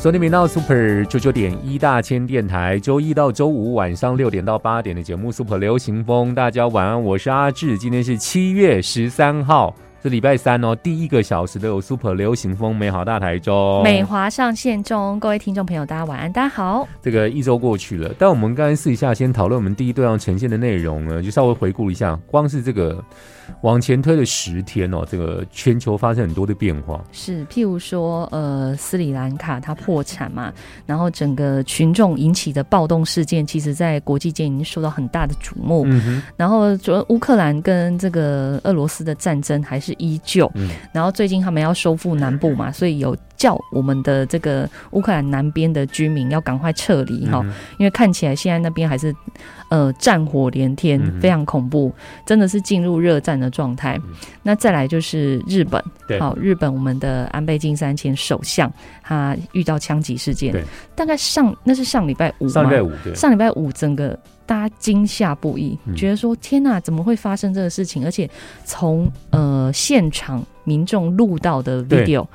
昨天频道 Super 九九点一大千电台，周一到周五晚上六点到八点的节目 Super 流行风，大家晚安，我是阿志，今天是七月十三号。是礼拜三哦，第一个小时都有 Super 流行风美好大台中，美华上线中，各位听众朋友，大家晚安，大家好。这个一周过去了，但我们刚才试一下，先讨论我们第一段要呈现的内容呢，就稍微回顾一下，光是这个往前推了十天哦，这个全球发生很多的变化。是，譬如说，呃，斯里兰卡它破产嘛，然后整个群众引起的暴动事件，其实在国际间已经受到很大的瞩目。嗯哼，然后说乌克兰跟这个俄罗斯的战争还是。是依旧，嗯然后最近他们要收复南部嘛，所以有叫我们的这个乌克兰南边的居民要赶快撤离哈，因为看起来现在那边还是呃战火连天，非常恐怖，真的是进入热战的状态。那再来就是日本，好，日本我们的安倍晋三前首相他遇到枪击事件，大概上那是上礼拜五，上礼拜五，上礼拜五整个。大家惊吓不已，觉得说：“天哪，怎么会发生这个事情？”而且从呃现场民众录到的 video，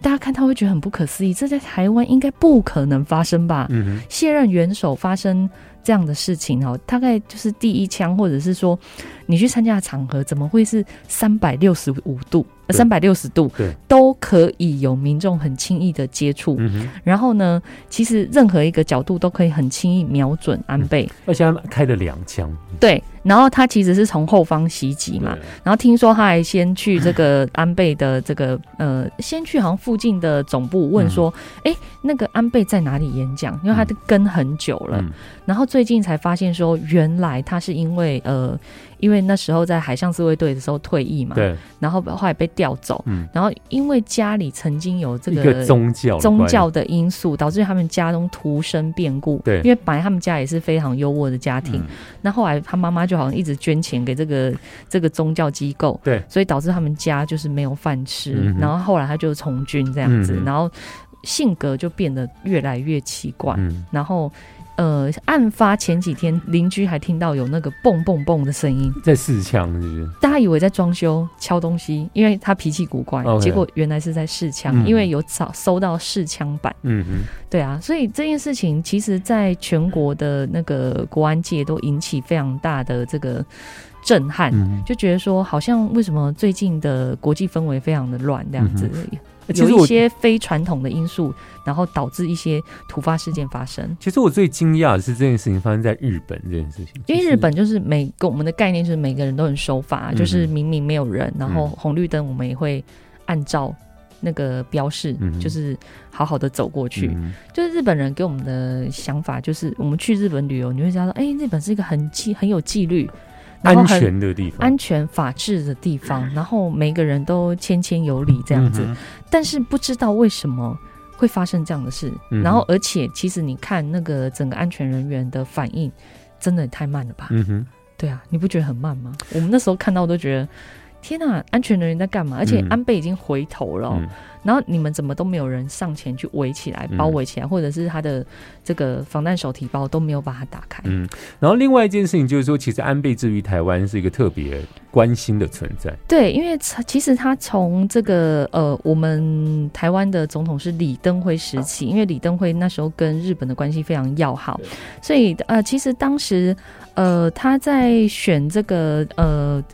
大家看他会觉得很不可思议。这在台湾应该不可能发生吧？卸任元首发生这样的事情哦，大概就是第一枪，或者是说你去参加的场合，怎么会是三百六十五度？三百六十度，对，都可以有民众很轻易的接触。然后呢，其实任何一个角度都可以很轻易瞄准安倍。而且他开了两枪。对，然后他其实是从后方袭击嘛。然后听说他还先去这个安倍的这个呃，先去好像附近的总部问说：“哎，那个安倍在哪里演讲？”因为他的跟很久了。然后最近才发现说，原来他是因为呃。因为那时候在海上自卫队的时候退役嘛，对，然后后来被调走，嗯，然后因为家里曾经有这个宗教宗教的因素，导致他们家中徒生变故，对，因为本来他们家也是非常优渥的家庭，那后来他妈妈就好像一直捐钱给这个这个宗教机构，对，所以导致他们家就是没有饭吃，然后后来他就从军这样子，然后性格就变得越来越奇怪，然后。呃，案发前几天，邻居还听到有那个蹦蹦蹦的声音，在试枪，是不是？大家以为在装修敲东西，因为他脾气古怪，结果原来是在试枪，因为有找收到试枪版。嗯哼，对啊，所以这件事情其实在全国的那个国安界都引起非常大的这个震撼，就觉得说，好像为什么最近的国际氛围非常的乱这样子。有一些非传统的因素，然后导致一些突发事件发生。其实我最惊讶的是这件事情发生在日本这件事情，因为日本就是每个我们的概念就是每个人都很守法，就是明明没有人，然后红绿灯我们也会按照那个标示，就是好好的走过去。就是日本人给我们的想法，就是我们去日本旅游，你会知道说，哎，日本是一个很纪很有纪律。安全的地方，安全法治的地方，然后每个人都谦谦有礼这样子，但是不知道为什么会发生这样的事，然后而且其实你看那个整个安全人员的反应，真的太慢了吧？嗯哼，对啊，你不觉得很慢吗？我们那时候看到都觉得。天呐，安全人员在干嘛？而且安倍已经回头了，然后你们怎么都没有人上前去围起来、包围起来，或者是他的这个防弹手提包都没有把它打开。嗯，然后另外一件事情就是说，其实安倍至于台湾是一个特别关心的存在。对，因为其实他从这个呃，我们台湾的总统是李登辉时期，因为李登辉那时候跟日本的关系非常要好，所以呃，其实当时呃，他在选这个呃。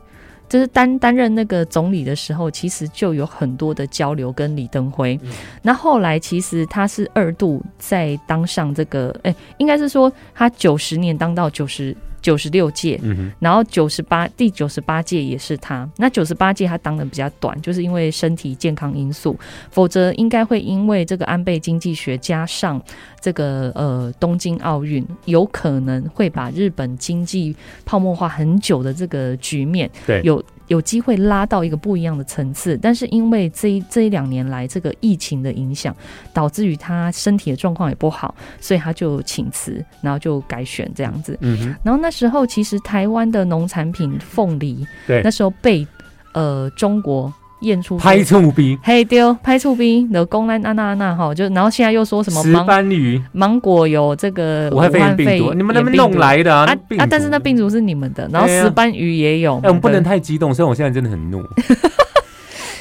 就是担担任那个总理的时候，其实就有很多的交流跟李登辉。那后来其实他是二度在当上这个，哎，应该是说他九十年当到九十。九十六届，然后九十八第九十八届也是他。那九十八届他当的比较短，就是因为身体健康因素，否则应该会因为这个安倍经济学加上这个呃东京奥运，有可能会把日本经济泡沫化很久的这个局面，对，有有机会拉到一个不一样的层次，但是因为这一这一两年来这个疫情的影响，导致于他身体的状况也不好，所以他就请辞，然后就改选这样子。嗯哼，然后那时候其实台湾的农产品凤梨，对那时候被呃中国验出拍醋逼，黑丢拍出兵的公安安娜安娜哈，就然后现在又说什么石芒斑鱼，芒果有这个武汉肺炎病毒，你们能不能弄来的啊？啊啊！但是那病毒，是你们的，然后石斑鱼也有。哎，我们不能太激动，所以我现在真的很怒。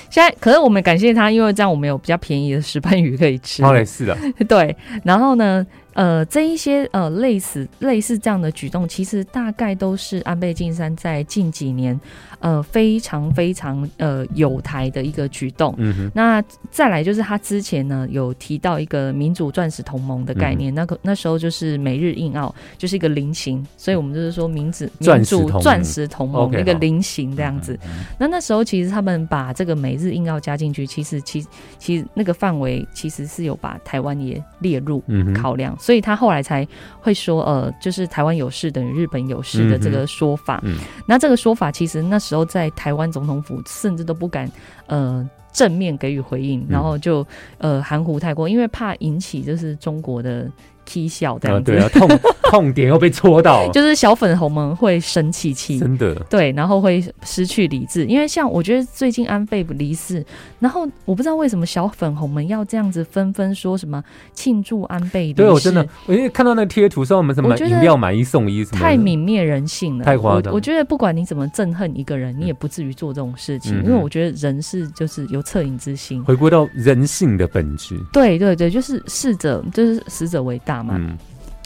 现在，可是我们感谢他，因为这样我们有比较便宜的石斑鱼可以吃。好嘞，是的，对，然后呢，呃，这一些呃类似类似这样的举动，其实大概都是安倍晋三在近几年呃非常非常呃有台的一个举动。嗯哼，那再来就是他之前呢有提到一个民主钻石同盟的概念，那个那时候就是美日印澳就是一个菱形，所以我们就是说民主民钻石同盟。主钻石同盟一个菱形这样子。那那时候其实他们把这个美日印澳加进去，其实其其实那个范围其实是有把台湾也列入嗯，考量，所以他后来才会说，呃，就是台湾有事等于日本有事的这个说法。嗯。那这个说法其实那时候在台湾总统府甚至都不敢，呃。正面给予回应，嗯然后就呃含糊太过，因为怕引起就是中国的踢笑这啊，样子，对啊，痛 痛点又被戳到，就是小粉红们会生气气，真的，对，然后会失去理智，因为像我觉得最近安倍离世，然后我不知道为什么小粉红们要这样子纷纷说什么庆祝安倍离世，对我真的，我因为看到那个贴图说我们什么饮料买一送一什么，太泯灭人性了，太夸张。我我觉得不管你怎么憎恨一个人，你也不至于做这种事情，嗯。因为我觉得人是就是有恻隐之心。回归到人性的本质。对对对，就是逝者就是死者为大嘛。嗯，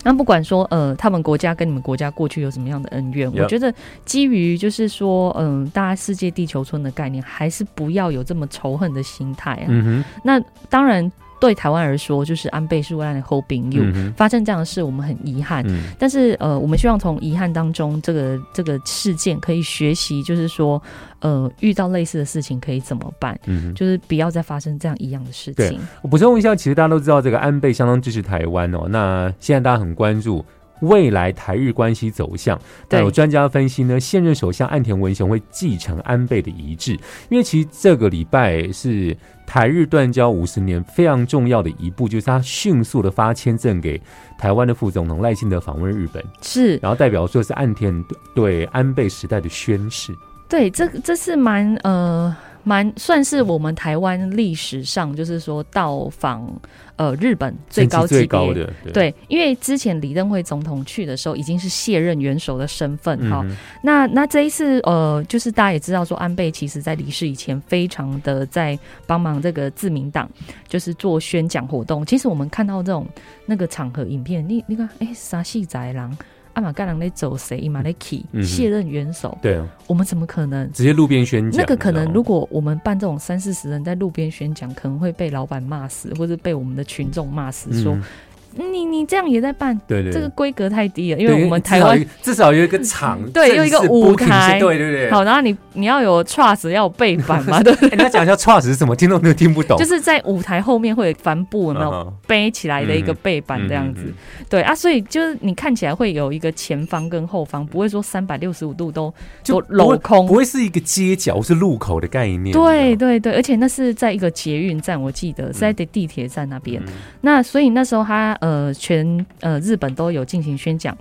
那不管说呃，他们国家跟你们国家过去有什么样的恩怨我觉得基于就是说，嗯、大家世界地球村的概念，还是不要有这么仇恨的心态啊。嗯哼，那当然，对台湾而说，就是安倍是为了 hold 朋友、嗯，发生这样的事，我们很遗憾。嗯但是呃，我们希望从遗憾当中，这个这个事件可以学习，就是说，呃，遇到类似的事情可以怎么办，嗯。就是不要再发生这样一样的事情。我补充一下，其实大家都知道，这个安倍相当支持台湾哦。那现在大家很关注未来台日关系走向。但有专家分析呢，现任首相岸田文雄会继承安倍的遗志，因为其实这个礼拜是台日断交五十年非常重要的一步，就是他迅速的发签证给台湾的副总统赖清德访问日本，是然后代表说是岸田对安倍时代的宣誓。对，这个这是蛮呃蛮算是我们台湾历史上就是说到访呃日本最高层级别的，对，对，因为之前李登辉总统去的时候已经是卸任元首的身份哈、那那这一次呃，就是大家也知道说，安倍其实在离世以前，非常的在帮忙这个自民党，就是做宣讲活动。其实我们看到这种那个场合影片，你你看，哎，沙戏宅狼。阿玛盖朗在走谁？伊马雷基嗯哼卸任元首，对啊，我们怎么可能？直接路边宣讲，那个可能，如果我们办这种三四十人在路边宣讲，可能会被老板骂死，或者被我们的群众骂死，说嗯你你这样也在办，对对，这个规格太低了，因为我们台湾至少有一个场，对有一个舞台对对对。好，然后你你要有 trust，要有背板嘛，对不对？哎，你要讲一下 trust 是什么？听众都听不懂。就是在舞台后面会有帆布，有没有嗯哼背起来的一个背板这样子？嗯对啊，所以就是你看起来会有一个前方跟后方，不会说三百六十五度都就镂空不。会是一个街角，是路口的概念。对对对，而且那是在一个捷运站，我记得是在地铁站那边。嗯那所以那时候他呃全呃日本都有进行宣讲。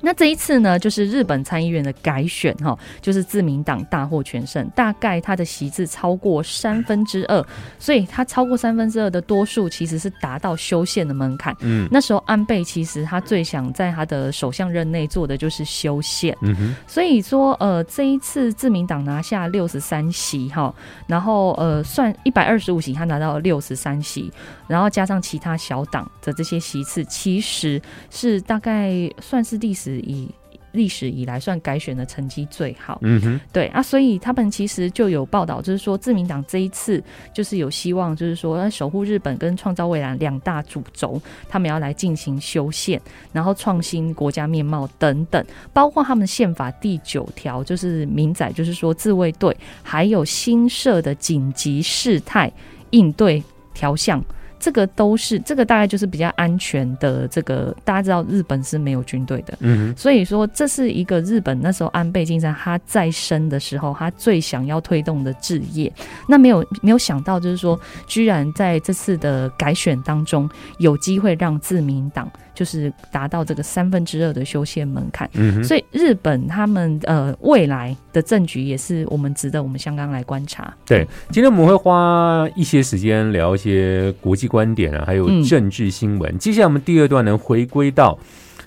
那这一次呢，就是日本参议院的改选哈，就是自民党大获全胜，大概他的席次超过三分之二，所以他超过三分之二的多数其实是达到修宪的门槛。嗯。那时候安倍其实他最想在他的首相任内做的就是修宪，嗯哼，所以说，呃，这一次自民党拿下六十三席哈，然后呃，算一百二十五席，他拿到六十三席，然后加上其他小党的这些席次，其实是大概算是历史以历史以来算改选的成绩最好。嗯哼，对啊，所以他们其实就有报道，就是说自民党这一次就是有希望，就是说要守护日本跟创造未来两大主轴，他们要来进行修宪，然后创新国家面貌等等，包括他们宪法第九条就是明载，就是说自卫队还有新设的紧急事态应对条项。这个都是这个大概就是比较安全的。这个大家知道，日本是没有军队的，嗯所以说这是一个日本那时候安倍晋三他在生的时候，他最想要推动的置业。那没有没有想到，就是说，居然在这次的改选当中，有机会让自民党就是达到这个三分之二的修宪门槛。所以日本他们呃未来的政局也是我们值得我们香港来观察。对，今天我们会花一些时间聊一些国际观点啊，还有嗯政治新闻。接下来我们第二段呢，回归到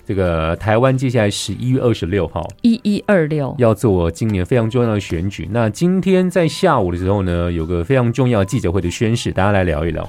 这个台湾，接下来十一月二十六号一一二六，要做今年非常重要的选举。那今天在下午的时候呢，有个非常重要的记者会的宣誓，大家来聊一聊。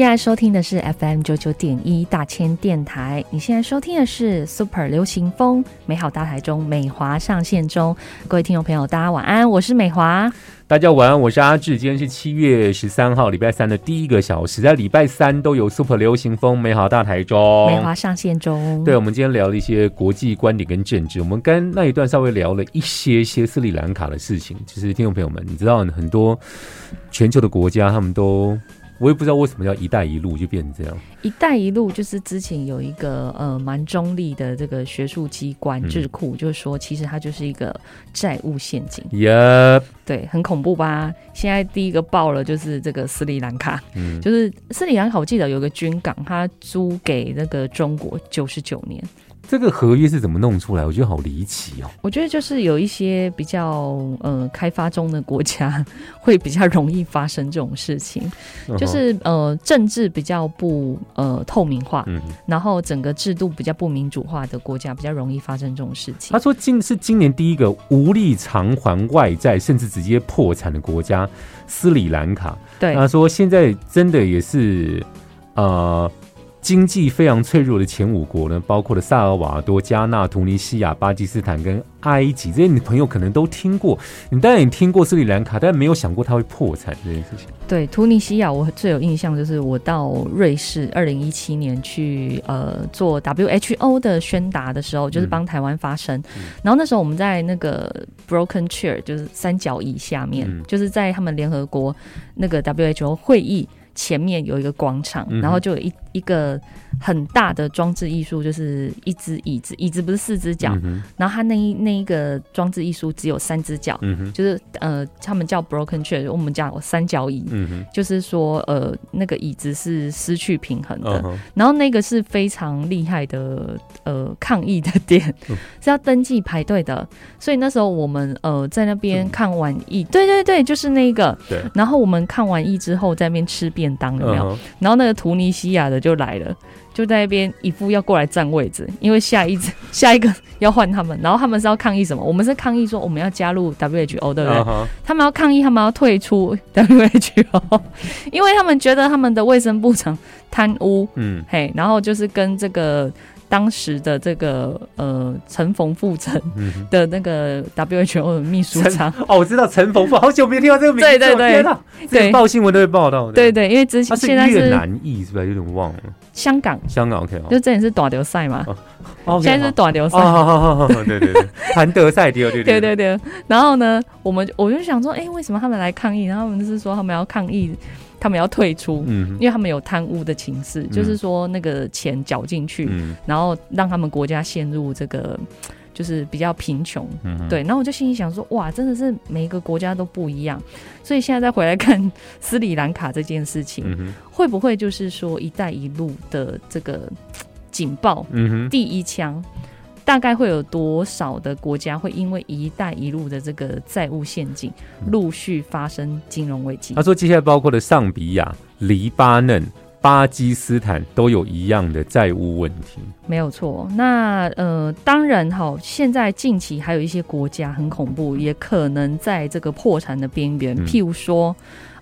现在收听的是 FM 九九点一大千电台，你现在收听的是 Super 流行风美好大台中美华上线中，各位听众朋友，大家晚安，我是美华。大家晚安，我是阿志。今天是七月十三号，礼拜三的第一个小时，在礼拜三都有 Super 流行风美好大台中。美华上线中，对，我们今天聊了一些国际观点跟政治。我们跟那一段稍微聊了一些些斯里兰卡的事情。其实听众朋友们，你知道很多全球的国家，他们都我也不知道为什么叫“一带一路”就变成这样。一带一路就是之前有一个呃蛮中立的这个学术机关嗯智库，就是说其实它就是一个债务陷阱，耶，对，很恐怖吧？现在第一个爆了就是这个斯里兰卡，嗯，就是斯里兰卡，我记得有个军港，它租给那个中国九十九年。这个合约是怎么弄出来？我觉得好离奇哦。我觉得就是有一些比较呃开发中的国家会比较容易发生这种事情，就是呃政治比较不呃透明化，嗯，然后整个制度比较不民主化的国家比较容易发生这种事情他。说今是今年第一个无力偿还外债，甚至直接破产的国家——斯里兰卡。对，他说现在真的也是呃。经济非常脆弱的前五国呢，包括了萨尔瓦多、加纳、突尼西亚、巴基斯坦跟埃及，这些你朋友可能都听过。你当然也听过斯里兰卡，但没有想过它会破产这件事情。对，突尼西亚我最有印象就是我到瑞士，二零一七年去呃做 WHO 的宣达的时候，就是帮台湾发声。然后那时候我们在那个 Broken Chair，就是三角椅下面，嗯就是在他们联合国那个 WHO 会议前面有一个广场，嗯然后就有一一个很大的装置艺术，就是一只椅子，椅子不是四只脚，嗯，然后它那一那一个装置艺术只有三只脚。就是呃，他们叫 broken chair，我们讲三角椅，就是说，呃，那个椅子是失去平衡的，嗯，然后那个是非常厉害的，呃，抗议的点、嗯。是要登记排队的，所以那时候我们呃在那边看完艺，对对对，就是那个，对，然后我们看完艺之后在那边吃便当，有没有？嗯然后那个图尼西亚的就来了。就在那边一副要过来占位置，因为下一次 下一个要换他们，然后他们是要抗议什么？我们是抗议说我们要加入 WHO，对不对？他们要抗议，他们要退出 WHO，因为他们觉得他们的卫生部长贪污，嗯嘿，然后就是跟这个当时的这个呃陈冯富成嗯哼。的那个 WHO 的秘书长，哦，我知道陈冯富，好久没听到这个名字了。对对对对报新闻都会报道。对对，因为之前现在是越南裔是不是？有点忘了。香港，香港 OK 就之前是短流赛嘛，哦，现在是短流赛。对对对，谭德赛迪，对对对对，然后呢，我们我就想说，哎、为什么他们来抗议？然后他们就是说他们要抗议，他们要退出，嗯。因为他们有贪污的情势，就是说那个钱缴进去，嗯。然后让他们国家陷入这个就是比较贫穷。嗯，对，然后我就心里想说，哇，真的是每一个国家都不一样，所以现在再回来看 斯里兰卡这件事情，嗯，会不会就是说“一带一路”的这个警报嗯，第一枪，大概会有多少的国家会因为“一带一路”的这个债务陷阱，陆续发生金融危机他？说接下来包括了上比亚、黎巴嫩、巴基斯坦都有一样的债务问题。没有错。那呃，当然哈，现在近期还有一些国家很恐怖，也可能在这个破产的边缘，嗯譬如说。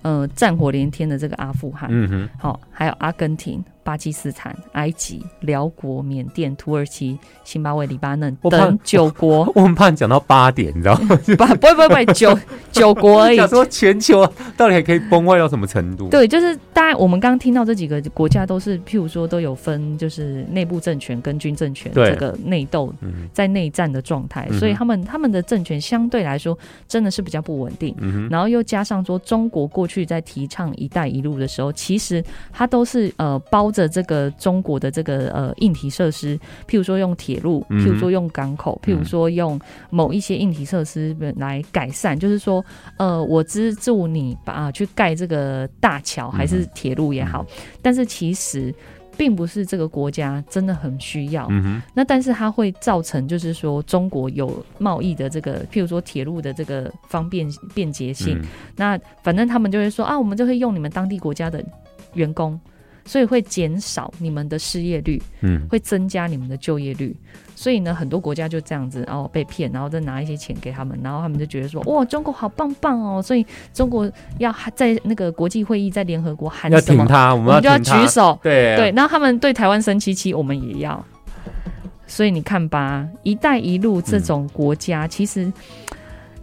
呃战火连天的这个阿富汗，嗯哼，好、还有阿根廷、巴基斯坦、埃及、辽国、缅甸、土耳其、辛巴威、黎巴嫩等九国，我们怕你讲到八点，你知道吗？不不不不九九国而已想。说全球到底还可以崩坏到什么程度？对，就是大家我们刚刚听到这几个国家都是，譬如说都有分，就是内部政权跟军政权这个内斗嗯在内战的状态，嗯所以他们他们的政权相对来说真的是比较不稳定。嗯，然后又加上说，中国过去在提倡“一带一路”的时候，其实它都是呃包着这个中国的这个呃硬体设施，譬如说用铁路，譬如说用港口，譬如说用某一些硬体设施来改善，就是说呃我资助你把、啊、去盖这个大桥还是铁路也好，但是其实。并不是这个国家真的很需要，嗯，那但是它会造成，就是说中国有贸易的这个，譬如说铁路的这个方便便捷性。嗯。那反正他们就会说啊，我们就会用你们当地国家的员工，所以会减少你们的失业率，嗯会增加你们的就业率。所以呢，很多国家就这样子，然后被骗，然后再拿一些钱给他们，然后他们就觉得说，哇，中国好棒棒哦！所以中国要在那个国际会议，在联合国喊要什么，我们要举，手，对对，，然后他们对台湾生气气，我们也要。所以你看吧，“一带一路”这种国家，其实，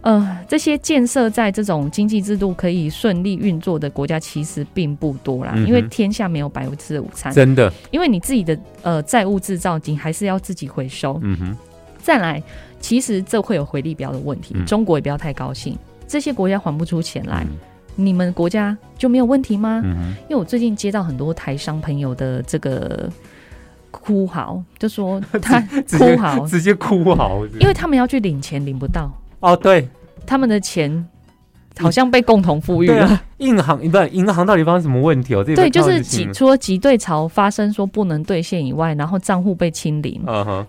呃，这些建设在这种经济制度可以顺利运作的国家，其实并不多啦。嗯因为天下没有白吃的午餐，真的，因为你自己的呃债务制造，你还是要自己回收。嗯哼，再来，其实这会有回力标的问题，嗯。中国也不要太高兴，这些国家还不出钱来，嗯。你们国家就没有问题吗？因为我最近接到很多台商朋友的这个哭嚎，就说他 哭嚎，直接哭嚎，因为他们要去领钱领不到，哦，对，他们的钱好像被共同富裕了。银行不是银行到底发生什么问题哦？对，就是除了挤兑潮发生说不能兑现以外，然后账户被清零，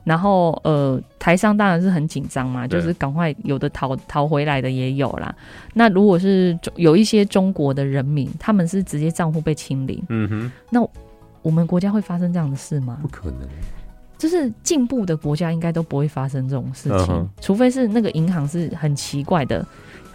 然后呃，台商当然是很紧张嘛，就是赶快有的逃逃回来的也有啦。那如果是中有一些中国的人民，他们是直接账户被清零，嗯哼，那我们国家会发生这样的事吗不？可能，就是进步的国家应该都不会发生这种事情，除非是那个银行是很奇怪的。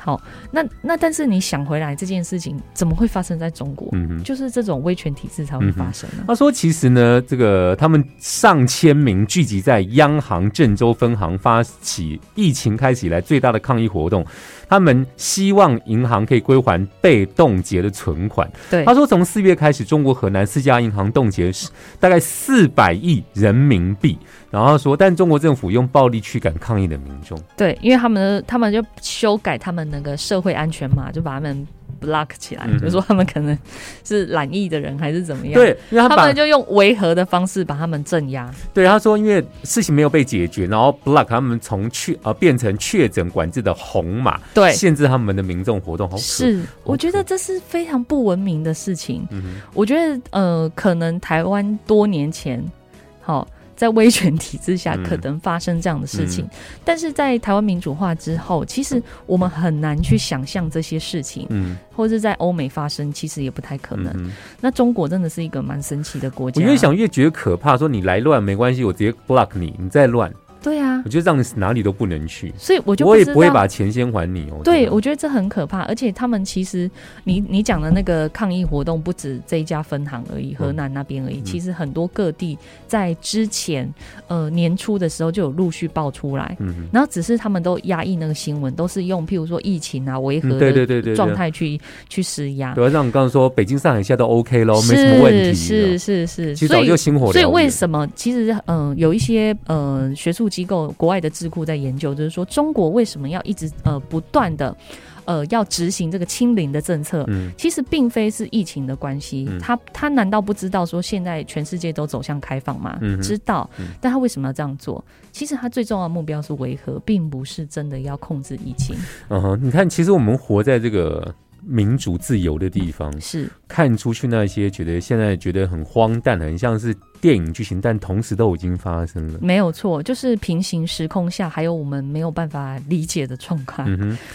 好，那那但是你想回来这件事情怎么会发生在中国？就是这种威权体制才会发生啊。他说：“其实呢，这个他们上千名聚集在央行郑州分行，发起疫情开始以来最大的抗议活动。他们希望银行可以归还被冻结的存款。对他，说，从四月开始，中国河南四家银行冻结大概四百亿人民币。然后说，但中国政府用暴力驱赶抗议的民众。对，因为他们他们就修改他们那个社会安全码，就把他们 block 起来，就说他们可能是懒意的人还是怎么样。对，因为他他们就用维和的方式把他们镇压。对他说，因为事情没有被解决，然后 block 他们从确呃变成确诊管制的红码，对，限制他们的民众活动，好可是，我觉得这是非常不文明的事情。嗯哼我觉得呃，可能台湾多年前，好、在威权体制下嗯。可能发生这样的事情，嗯。但是在台湾民主化之后，其实我们很难去想象这些事情，嗯，或是在欧美发生，其实也不太可能。那中国真的是一个蛮神奇的国家，我越想越觉得可怕，说你来乱没关系，我直接 block 你，你再乱，对啊。我，觉得这样哪里都不能去，所以我就我也不会把钱先还你哦。对，我觉得。这很可怕，而且他们其实，你你讲的那个抗议活动不止这一家分行而已，河南那边而已，嗯。其实很多各地在之前呃年初的时候就有陆续爆出来，嗯然后只是他们都压抑那个新闻，都是用譬如说疫情啊维和嗯，对对的对对，状态去去施压，对啊，像我刚刚说，北京、上海现在都 OK 咯，没什么问题。是，是是是，其实早就星火。所以为什么其实嗯、呃有一些呃学术机构国外的智库在研究，就是说中国为什么要一直呃不断的呃要执行这个清零的政策？嗯其实并非是疫情的关系，嗯他他难道不知道说现在全世界都走向开放吗？嗯知道嗯，但他为什么要这样做？其实他最重要的目标是维和，并不是真的要控制疫情。嗯哼，你看，其实我们活在这个民主自由的地方，是看出去那些觉得现在觉得很荒诞、很像是电影剧情，但同时都已经发生了。没有错，就是平行时空下还有我们没有办法理解的状况。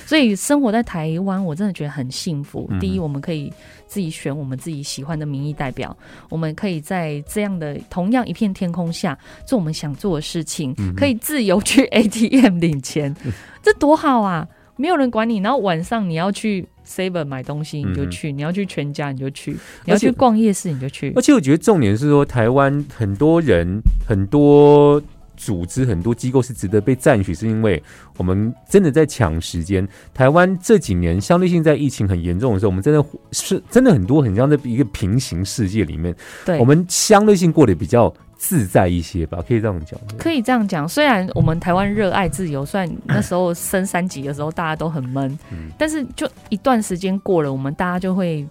所以生活在台湾，我真的觉得很幸福。嗯第一，我们可以自己选我们自己喜欢的民意代表，我们可以在这样的同样一片天空下做我们想做的事情，嗯可以自由去 ATM 领钱，这多好啊！没有人管你，然后晚上你要去 Seven 买东西你就嗯去，你要去全家你就去，你要去逛夜市你就去而。且我觉得重点是说，台湾很多人、很多组织、很多机构是值得被赞许，是因为我们真的在抢时间。台湾这几年相对性在疫情很严重的时候，我们真的是真的很多很像在一个平行世界里面，对，我们相对性过得比较自在一些吧，可以这样讲。可以这样讲，虽然我们台湾热爱自由，虽然那时候升三级的时候大家都很闷，嗯但是就一段时间过了，我们大家就会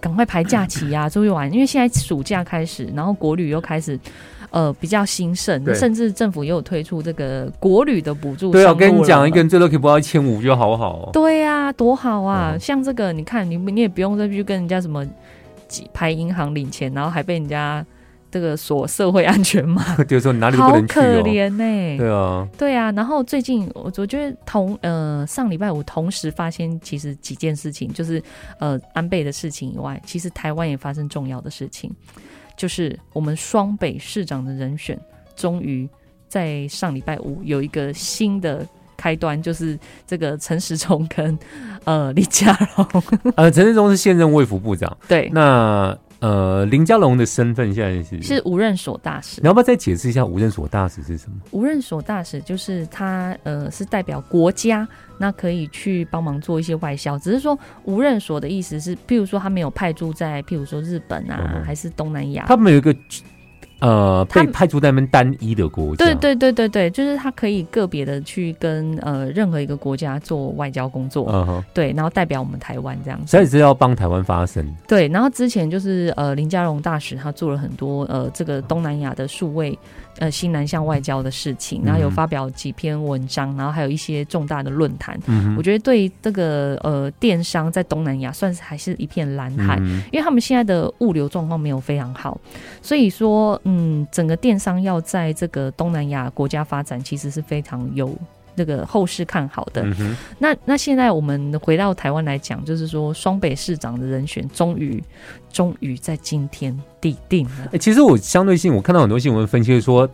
赶快排假期啊，出去玩。因为现在暑假开始，然后国旅又开始。呃，比较兴盛，甚至政府也有推出这个国旅的补助。对啊，我跟你讲，一个人最多可以播到一千五，我觉得好好哦。对呀、多好啊！嗯像这个，你看，你你也不用再去跟人家什么几排银行领钱，然后还被人家这个锁社会安全码，就是说你哪里不能去可哦。怜呢、对啊，对啊，然后最近我我觉得同呃上礼拜五同时发现其实几件事情，就是呃安倍的事情以外，其实台湾也发生重要的事情，就是我们双北市长的人选终于在上礼拜五有一个新的。开端就是这个陈时中跟呃李佳荣，呃，陈时中是现任卫福部长，对，那呃林佳龙的身份现在是是无任所大使你。要不要再解释一下无任所大使是什么？无任所大使就是他呃是代表国家，那可以去帮忙做一些外销。只是说无任所的意思是，譬如说他没有派驻在譬如说日本啊，嗯还是东南亚。他们有一个呃被派驻在那边单一的国家，对对对对对，就是他可以个别的去跟呃任何一个国家做外交工作，嗯哼，对，然后代表我们台湾这样子。所以是要帮台湾发声，对，然后之前就是呃林佳荣大使他做了很多呃这个东南亚的数位呃新南向外交的事情，然后有嗯发表几篇文章，然后还有一些重大的论坛。嗯，我觉得对这个呃电商在东南亚算是还是一片蓝海，嗯因为他们现在的物流状况没有非常好，所以说嗯，整个电商要在这个东南亚国家发展，其实是非常有。那个后市看好的，嗯，那那现在我们回到台湾来讲，就是说双北市长的人选终于终于在今天底定了。哎，其实我相对性，我看到很多新闻分析是说。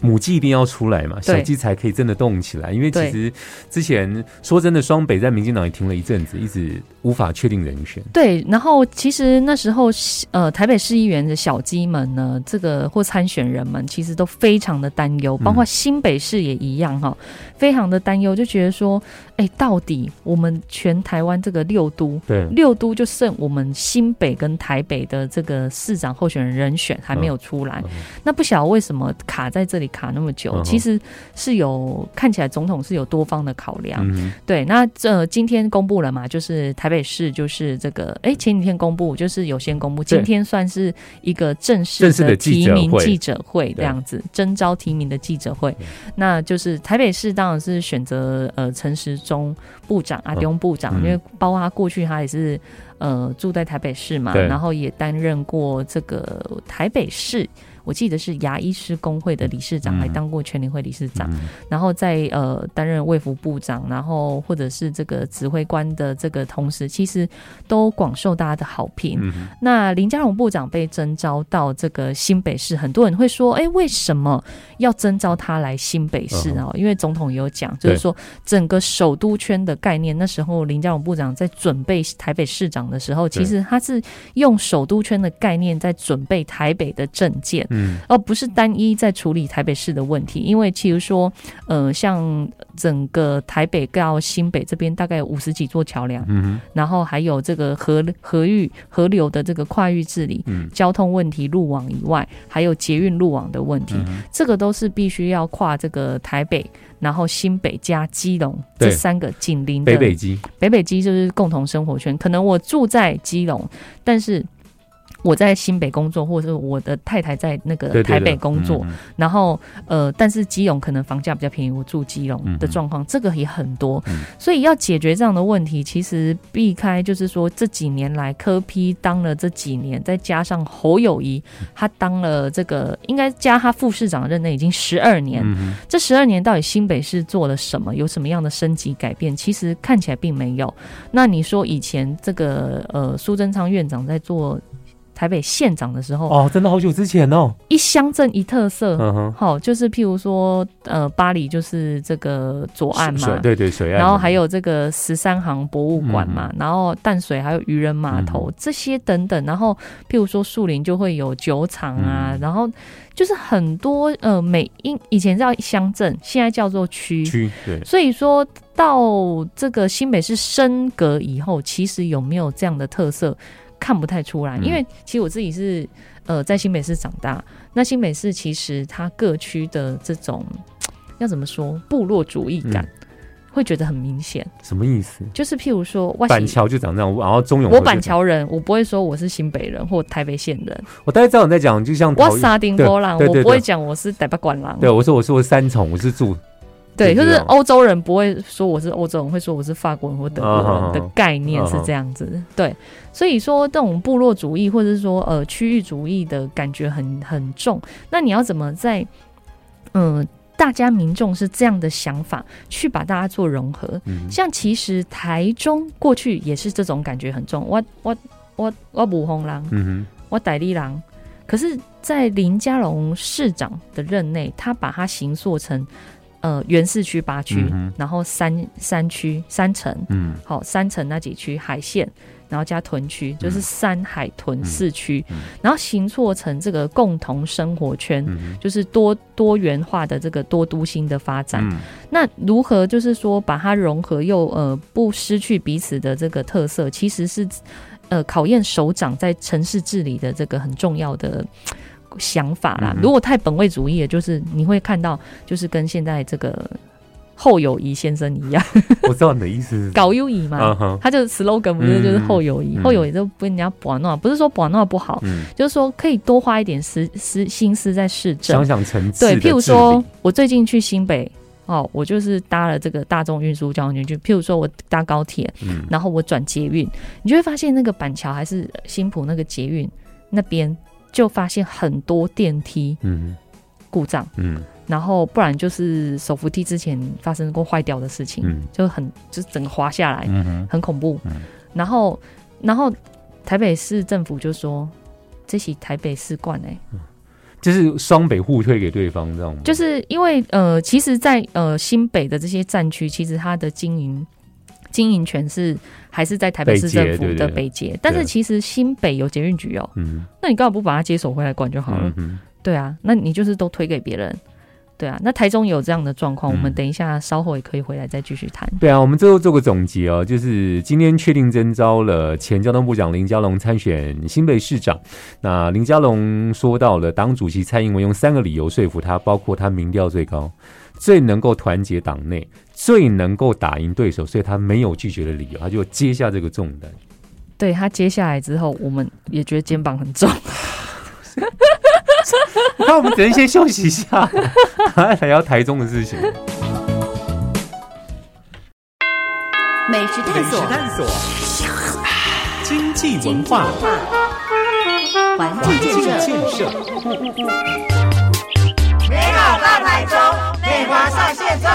母鸡一定要出来嘛，小鸡才可以真的动起来。因为其对实之前说真的，双北在民进党也停了一阵子，一直无法确定人选。对，然后其实那时候，呃，台北市议员的小鸡们呢，这个或参选人们，其实都非常的担忧，包括新北市也一样哈，非常的担忧，就觉得说，哎，到底我们全台湾这个六都，对，六都就剩我们新北跟台北的这个市长候选人人选还没有出来，嗯。那不晓得为什么卡在这里卡那么久，嗯其实是有看起来总统是有多方的考量，嗯，对，那这、今天公布了嘛？就是台北市就是这个，哎，前几天公布，就是有先公布，今天算是一个正式的提名记者会这样子，征招提名的记者会。那就是台北市当然是选择呃陈时中部长啊，嗯丁部长，嗯因为包括他过去他也是呃住在台北市嘛，然后也担任过这个台北市。我记得是牙医师工会的理事长，嗯还当过全联会理事长。嗯然后在呃担任卫福部长，然后或者是这个指挥官的这个同时，其实都广受大家的好评。嗯，那林佳荣部长被征召到这个新北市，很多人会说，哎，为什么要征召他来新北市啊哦？因为总统有讲，就是说整个首都圈的概念，那时候林佳荣部长在准备台北市长的时候，其实他是用首都圈的概念在准备台北的政见。嗯。而不是单一在处理台北市的问题，因为其实说，呃，像整个台北到新北这边大概有五十几座桥梁，嗯哼，然后还有这个河河域河流的这个跨域治理、嗯。交通问题、路网以外，还有捷运路网的问题，嗯这个都是必须要跨这个台北，然后新北加基隆这三个紧邻的北北基，北北基就是共同生活圈。可能我住在基隆，但是我在新北工作，或者是我的太太在那个台北工作，嗯然后呃，但是基隆可能房价比较便宜，我住基隆嗯的状况，这个也很多，嗯所以要解决这样的问题，其实避开就是说这几年来科批当了这几年，再加上侯友谊他当了这个应该加他副市长任内已经十二年，嗯这十二年到底新北市做了什么？有什么样的升级改变？其实看起来并没有。那你说以前这个呃苏贞昌院长在做台北县长的时候，哦，真的好久之前哦。一乡镇一特色，嗯哼，好，就是譬如说，呃，巴黎就是这个左岸嘛，水对对水岸，然后还有这个十三行博物馆嘛，然后淡水还有渔人码头、这些等等，然后譬如说树林就会有酒厂啊，然后就是很多呃美因以前叫乡镇，现在叫做区。区，对，所以说到这个新北市升格以后，其实有没有这样的特色，看不太出来，因为其实我自己是呃在新北市长大，那新北市其实它各区的这种要怎么说部落主义感。会觉得很明显，什么意思？就是譬如说，板桥就长这样，然后中永我板桥人，我不会说我是新北人或台北县人。我大概知道你在讲，就像我沙丁波浪，我不会讲我是台北管郎。对，我说我是我三重，我是住。对，就是欧洲人不会说我是欧洲人，会说我是法国人或德国人的概念是这样子。对，所以说这种部落主义或者是说呃区域主义的感觉很很重。那你要怎么在嗯？大家民众是这样的想法，去把大家做融合。像其实台中过去也是这种感觉很重。我我我我武红狼，我傣利狼。可是，在林佳龙市长的任内，他把他形塑成呃原市区八区，然后三三区三城，嗯，好三城那几区海线。然后加屯区，就是山海屯四区，然后形塑成这个共同生活圈，就是多多元化的这个多都心的发展。那如何就是说把它融合又呃不失去彼此的这个特色，其实是呃考验首长在城市治理的这个很重要的想法啦。如果太本位主义，就是你会看到就是跟现在这个。后友谊先生一样，我知道你的意思。搞友谊嘛，他就是 slogan 不是就是后友谊，后友谊就不人家玩闹，不是说玩闹不好，就是说可以多花一点思思心思在市政，想想层次。对，譬如说我最近去新北哦，我就是搭了这个大众运输交通工具，譬如说我搭高铁，然后我转捷运，你就会发现那个板桥还是新浦那个捷运那边，就发现很多电梯嗯。故障。嗯。然后不然就是手扶梯之前发生过坏掉的事情，嗯。就很就整个滑下来，嗯很恐怖。然后然后台北市政府就说这起台北市冠哎，就是双北互推给对方这样吗？就是因为呃，其实，在呃新北的这些战区，其实它的经营经营权是还是在台北市政府的北捷，但是其实新北有捷运局哦，嗯，那你干嘛不把它接手回来管就好了？嗯对啊，那你就是都推给别人。对啊，那台中有这样的状况，我们等一下稍后也可以回来再继续谈。对啊，我们最后做个总结哦，就是今天确定征召了前交通部长林佳龙参选新北市长。那林佳龙说到了党主席蔡英文用三个理由说服他，包括他民调最高，最能够团结党内，最能够打赢对手，所以他没有拒绝的理由，他就接下这个重担。对他接下来之后，我们也觉得肩膀很重。那我们只能先休息一下，还要台中的事情。美食探索，经济文化，环境建设，美好大台中，美华上线中。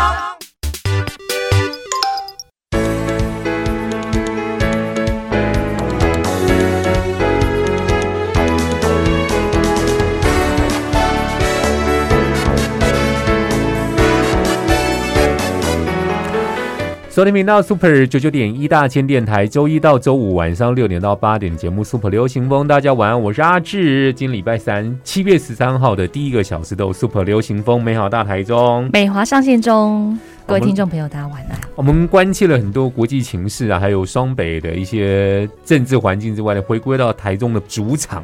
收听频道 Super 九九点一大千电台，周一到周五晚上六点到八点节目 Super 流行风，大家晚安，我是阿志。今礼拜三，七月十三号的第一个小时都 Super 流行风，美好大台中，美华上线中，各位听众朋友，大家晚安。我们关切了很多国际情势啊，还有双北的一些政治环境之外呢，回归到台中的主场。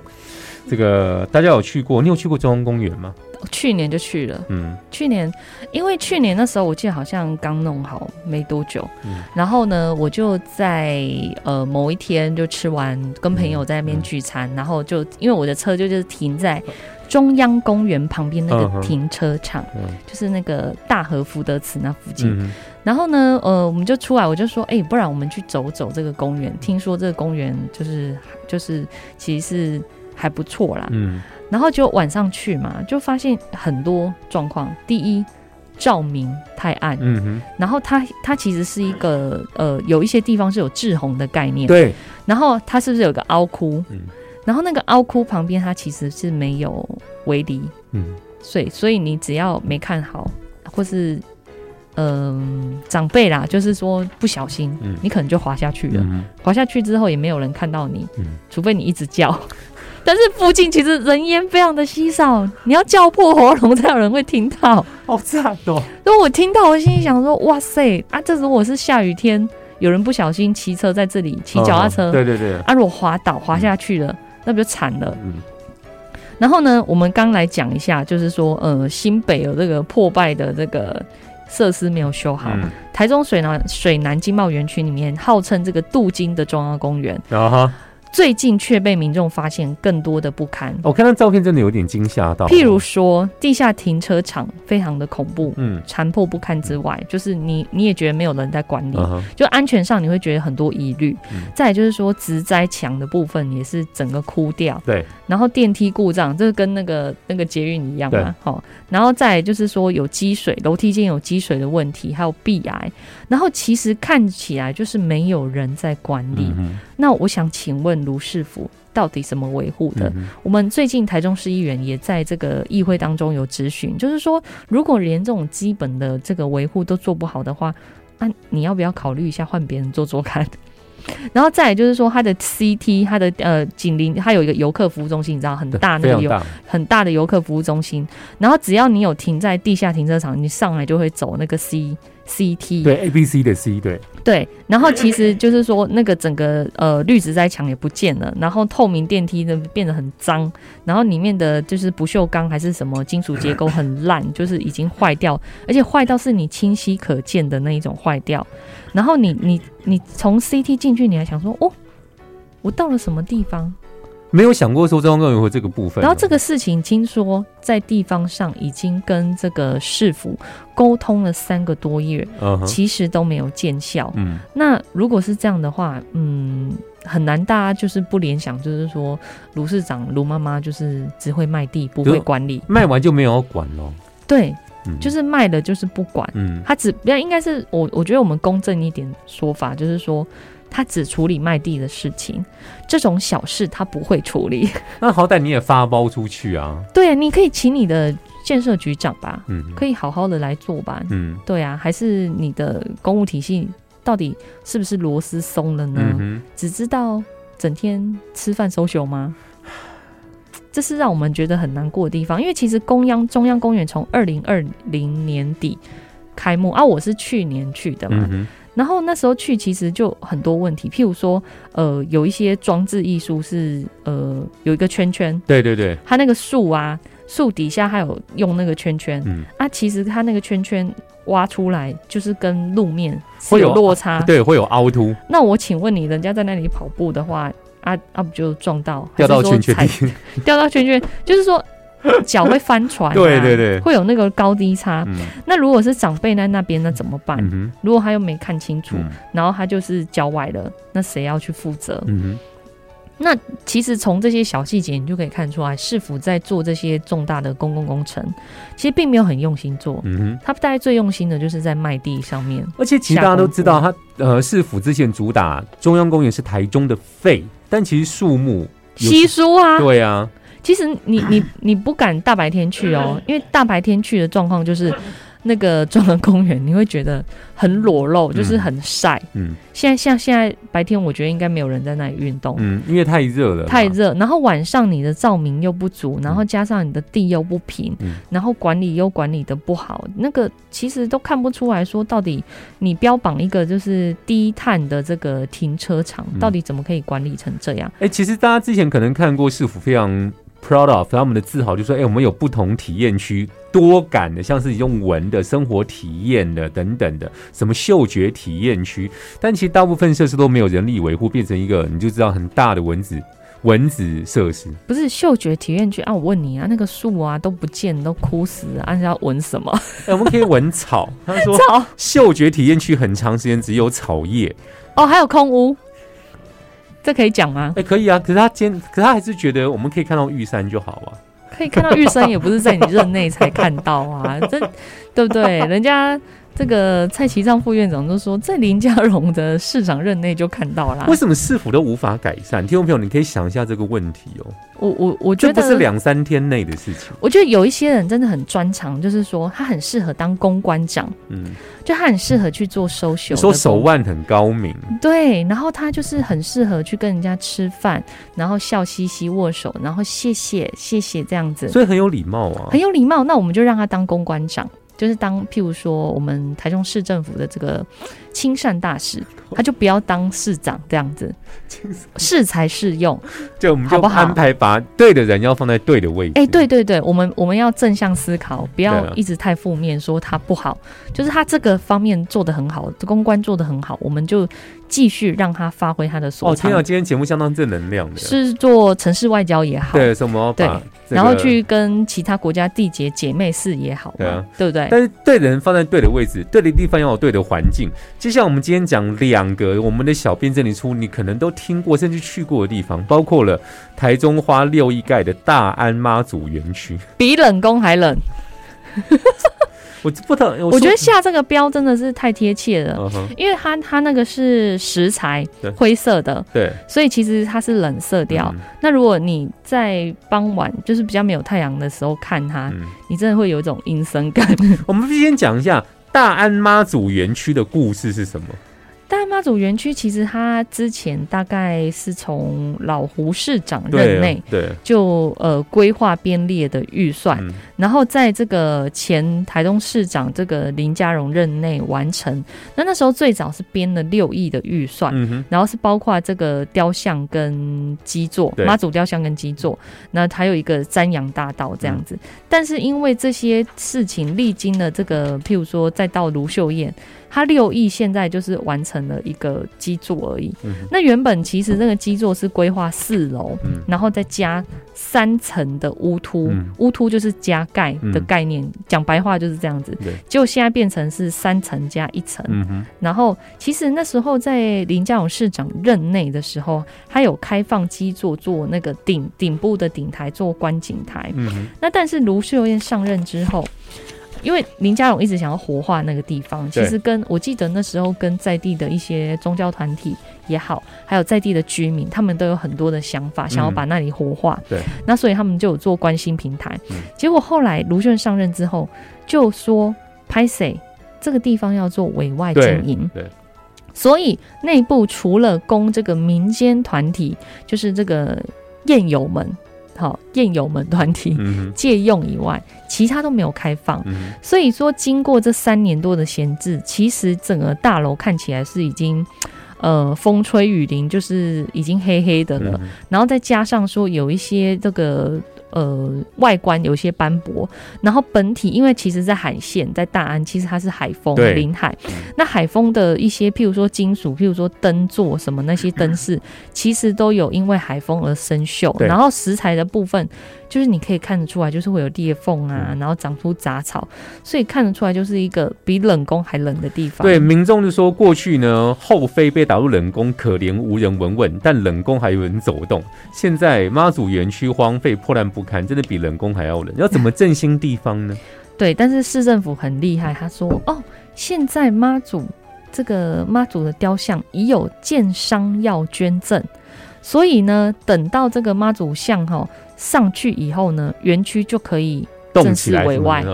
这个大家有去过？你有去过中央公园吗？去年就去了。嗯，去年因为去年那时候我记得好像刚弄好没多久。嗯，然后呢，我就在呃某一天就吃完，跟朋友在那边聚餐，然后就因为我的车就就是停在中央公园旁边那个停车场，就是那个大和福德祠那附近。然后呢，呃，我们就出来，我就说，哎，不然我们去走走这个公园。听说这个公园就是就是其实是。还不错啦，嗯，然后就晚上去嘛，就发现很多状况。第一，照明太暗，嗯哼，然后它它其实是一个呃，有一些地方是有滞红的概念，对，然后它是不是有个凹窟？嗯，然后那个凹窟旁边它其实是没有围篱，嗯，所以所以你只要没看好，或是嗯、长辈啦，就是说不小心，嗯。你可能就滑下去了。嗯滑下去之后也没有人看到你，嗯。除非你一直叫。但是附近其实人烟非常的稀少，你要叫破喉咙才有人会听到。好惨哦，如果我听到，我心里想说：哇塞啊！这如果是下雨天，有人不小心骑车在这里骑脚踏车，嗯对对对，啊，如果滑倒滑下去了，那不就惨了？嗯然后呢，我们刚来讲一下，就是说，呃，新北有这个破败的这个设施没有修好。嗯，台中水南水南经贸园区里面，号称这个镀金的中央公园，然后哈，最近却被民众发现更多的不堪。我看到照片真的有点惊吓到，譬如说，地下停车场非常的恐怖，嗯。残破不堪之外，就是你你也觉得没有人在管理，嗯就安全上你会觉得很多疑虑。嗯。再来就是说，植栽墙的部分也是整个枯掉，对，然后电梯故障，这个跟那个那个捷运一样嘛，好，然后再来就是说有积水，楼梯间有积水的问题，还有壁癌，然后其实看起来就是没有人在管理。嗯那我想请问卢市府到底怎么维护的？嗯我们最近台中市议员也在这个议会当中有质询，就是说，如果连这种基本的这个维护都做不好的话，那、你要不要考虑一下换别人做做看？然后再来就是说，它的 CT，它的呃紧邻，它有一个游客服务中心，你知道很大那个游很大的游客服务中心。然后只要你有停在地下停车场，你上来就会走那个 C CT，对 A B C 的 C 对，对，然后其实就是说，那个整个呃绿植在墙也不见了，然后透明电梯呢变得很脏，然后里面的就是不锈钢还是什么金属结构很烂，就是已经坏掉，而且坏到是你清晰可见的那一种坏掉。然后你你你从 CT 进去，你还想说哦，我到了什么地方？没有想过说中央公园会这个部分，然后这个事情听说在地方上已经跟这个市府沟通了三个多月，其实都没有见效。嗯那如果是这样的话，嗯，很难大家就是不联想，就是说卢市长、卢妈妈就是只会卖地，不会管理。卖完就没有要管咯，对，嗯就是卖了就是不管。嗯他只不要应该是我，我觉得我们公正一点说法，就是说他只处理卖地的事情，这种小事他不会处理。那好歹你也发包出去啊，对啊，你可以请你的建设局长吧，嗯可以好好的来做吧。嗯对啊，还是你的公务体系到底是不是螺丝松了呢？嗯，只知道整天吃饭收休吗？这是让我们觉得很难过的地方，因为其实中央中央公园从二零二零年底开幕啊，我是去年去的嘛，然后那时候去其实就很多问题，譬如说，呃，有一些装置艺术是呃有一个圈圈，对对对，它那个树啊，树底下还有用那个圈圈嗯，啊，其实它那个圈圈挖出来就是跟路面是会有有落差，对，会有凹凸，那我请问你，人家在那里跑步的话，啊啊不就撞到，掉到圈圈 掉到圈圈，就是说 脚会翻船、啊，对对对会有那个高低差。嗯那如果是长辈在那边，那怎么办？嗯，如果他又没看清楚，嗯然后他就是脚崴了，那谁要去负责？嗯那其实从这些小细节，你就可以看出来，市府在做这些重大的公共工程，其实并没有很用心做。嗯哼。他大概最用心的就是在卖地上面。而且其实大家都知道，他呃市府之前主打中央公园是台中的肺，但其实树木稀疏啊，对啊，其实你你你不敢大白天去哦，因为大白天去的状况就是 那个中央公园，你会觉得很裸露，就是很晒。嗯。现在像现在白天，我觉得应该没有人在那里运动。嗯，因为太热了，太热，然后晚上你的照明又不足，然后加上你的地又不平，嗯。然后管理又管理的不好，那个其实都看不出来说到底你标榜一个就是低碳的这个停车场，嗯。到底怎么可以管理成这样？哎、其实大家之前可能看过市府非常 proud of 他们的自豪，就说哎、我们有不同体验区，多感的，像是用闻的生活体验的等等的，什么嗅觉体验区，但其实大部分设施都没有人力维护，变成一个你就知道很大的蚊子蚊子设施。不是嗅觉体验区啊？我问你啊，那个树啊都不见，都枯死了，啊，是要闻什么？哎、我们可以闻草，他说草嗅觉体验区很长时间只有草叶，哦，还有空屋，这可以讲吗？哎、可以啊，可是他坚，可是他还是觉得我们可以看到玉山就好啊。可以看到玉山，也不是在你任内才看到啊，这对不对？人家这个蔡其昌副院长就说，在林佳荣的市长任内就看到了。为什么市府都无法改善？听众朋友，你可以想一下这个问题哦。我我我觉得不是两三天内的事情。我觉得有一些人真的很专长，就是说他很适合当公关长，嗯，就他很适合去做收修，说手腕很高明，对，然后他就是很适合去跟人家吃饭，然后笑嘻嘻握手，然后谢谢谢谢这样子，所以很有礼貌啊，很有礼貌。那我们就让他当公关长。就是当譬如说我们台中市政府的这个亲善大使，他就不要当市长这样子，适才适用，就我们就安排把对的人要放在对的位置。哎，对对对，我们我们要正向思考，不要一直太负面说他不好，就是他这个方面做的很好，公关做的很好，我们就。继续让他发挥他的所长。哦，天啊，今天节目相当正能量的。是做城市外交也好，对什么对，然后去跟其他国家缔结姐妹市也好，对啊，对不对？但是对的人放在对的位置，对的地方要有对的环境。就像我们今天讲两个，我们的小编这里出，你可能都听过甚至去过的地方，包括了台中花六一盖的大安妈祖园区，比冷宫还冷。我不特，我觉得下这个标真的是太贴切了，因为它它那个是石材灰色的，对，所以其实它是冷色调。那如果你在傍晚就是比较没有太阳的时候看它，你真的会有一种阴森感。我们先讲一下大安妈祖园区的故事是什么。大安妈祖园区其实它之前大概是从老胡市长任内，对，就呃规划编列的预算，然后在这个前台东市长这个林佳荣任内完成。那那时候最早是编了六亿的预算，然后是包括这个雕像跟基座，妈祖雕像跟基座，那还有一个瞻仰大道这样子。但是因为这些事情历经了这个，譬如说再到卢秀燕。他六亿现在就是完成了一个基座而已。那原本其实那个基座是规划四楼，然后再加三层的屋突，屋突就是加盖的概念，讲白话就是这样子。结果现在变成是三层加一层。然后其实那时候在林佳勇市长任内的时候，他有开放基座做那个顶顶部的顶台做观景台。那但是卢秀燕上任之后。因为林佳荣一直想要活化那个地方，其实跟我记得那时候跟在地的一些宗教团体也好，还有在地的居民，他们都有很多的想法，想要把那里活化。对，那所以他们就有做关心平台。结果后来卢俊上任之后，就说拍谁这个地方要做委外经营。对，所以内部除了供这个民间团体，就是这个宴友们。好，宴友们团体 借用以外，其他都没有开放。所以说，经过这三年多的闲置，其实整个大楼看起来是已经，呃，风吹雨淋，就是已经黑黑的了。然后再加上说，有一些这个。呃，外观有些斑驳，然后本体因为其实，在海线，在大安，其实它是海风临海，那海风的一些，譬如说金属，譬如说灯座什么那些灯饰，其实都有因为海风而生锈。然后石材的部分，就是你可以看得出来，就是会有裂缝啊，然后长出杂草，所以看得出来就是一个比冷宫还冷的地方。对，民众就说过去呢，后妃被打入冷宫，可怜无人闻闻，但冷宫还有人走动。现在妈祖园区荒废破烂不。堪，真的比冷宫还要冷，要怎么振兴地方呢？对，但是市政府很厉害，他说：“哦，现在妈祖这个妈祖的雕像已有建商要捐赠，所以呢，等到这个妈祖像哈上去以后呢，园区就可以正式为外。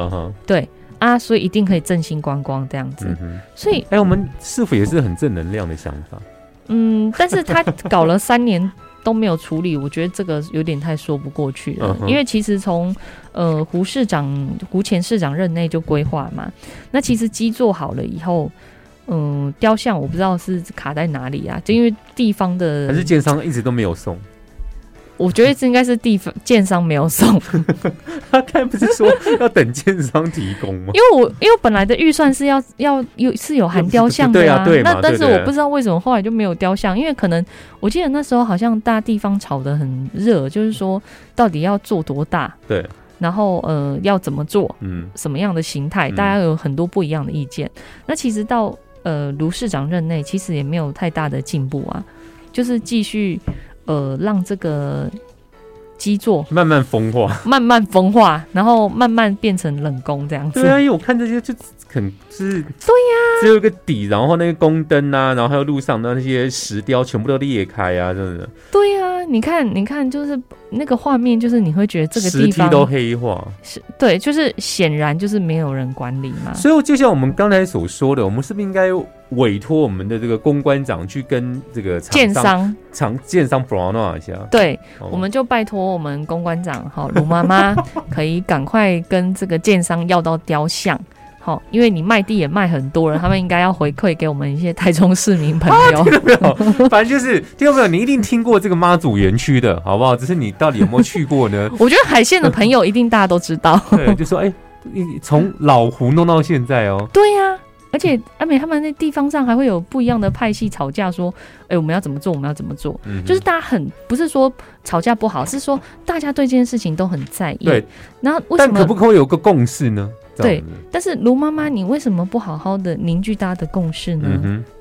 对啊，所以一定可以振兴观光这样子。所以，哎，我们师傅也是很正能量的想法。嗯，但是他搞了三年。”都没有处理，我觉得这个有点太说不过去了。因为其实从呃胡市长、胡前市长任内就规划嘛，那其实基做好了以后，嗯，雕像我不知道是卡在哪里啊，就因为地方的还是建商一直都没有送。我觉得这应该是地方建商没有送，他刚不是说要等建商提供吗？因为我因为本来的预算是要要有是有含雕像的啊，那但是我不知道为什么后来就没有雕像，因为可能我记得那时候好像大地方炒得很热，就是说到底要做多大，对，然后呃要怎么做，嗯，什么样的形态，大家有很多不一样的意见。那其实到呃卢市长任内，其实也没有太大的进步啊，就是继续。呃，让这个基座，慢慢风化，慢慢风化，然后慢慢变成冷宫这样子。对啊，因为我看这些就很是，对呀，只有一个底，然后那个宫灯啊，然后还有路上的那些石雕全部都裂开啊，真的。对呀，你看，你看，就是那个画面，就是你会觉得这个地方都黑化，是对，就是显然就是没有人管理嘛。所以就像我们刚才所说的，我们是不是应该委托我们的这个公关长去跟这个建商、厂建商 b r o w 一下？对，我们就拜托我们公关长，好卢妈妈，可以赶快跟这个建商要到雕像。好，因为你卖地也卖很多了，他们应该要回馈给我们一些台中市民朋友。听到没有？反正就是听到没有？你一定听过这个妈祖园区的，好不好？只是你到底有没有去过呢？我觉得海线的朋友一定大家都知道。对，就说哎，从老湖弄到现在哦。对呀，而且阿美他们那地方上还会有不一样的派系吵架，说哎我们要怎么做，我们要怎么做？嗯就是大家很不是说吵架不好，是说大家对这件事情都很在意。对，然后但可不可以有个共识呢？对，但是卢妈妈，你为什么不好好的凝聚大家的共识呢？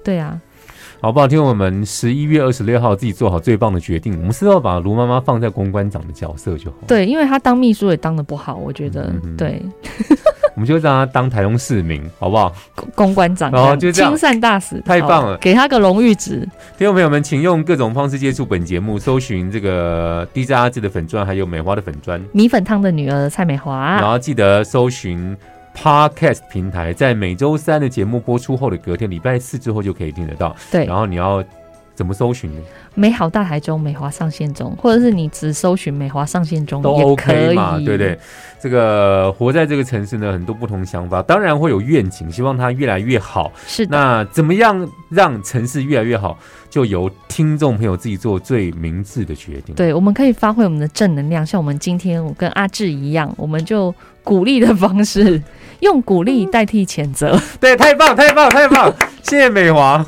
对啊，好不好？听我们十一月二十六号自己做好最棒的决定，我们是要把卢妈妈放在公关长的角色就好。对，因为她当秘书也当的不好，我觉得。对，我们就让她当台中市民，好不好？公关长，然后就亲善大使，太棒了，给他个荣誉值。听众朋友们，请用各种方式接触本节目，搜寻这个 DJ 阿志的粉砖，还有美华的粉砖，米粉汤的女儿蔡美华。然后记得搜寻。Podcast 平台在每周三的节目播出后的隔天，礼拜四之后就可以听得到。对，然后你要怎么搜寻呢？美好大台中美华上线中，或者是你只搜寻美华上线中都 OK 嘛？对不对？这个活在这个城市呢，很多不同想法，当然会有愿景，希望它越来越好。是，那怎么样让城市越来越好，就由听众朋友自己做最明智的决定。对，我们可以发挥我们的正能量，像我们今天我跟阿志一样，我们就鼓励的方式。用鼓励代替谴责，对，太棒，太棒，太棒！谢谢美华。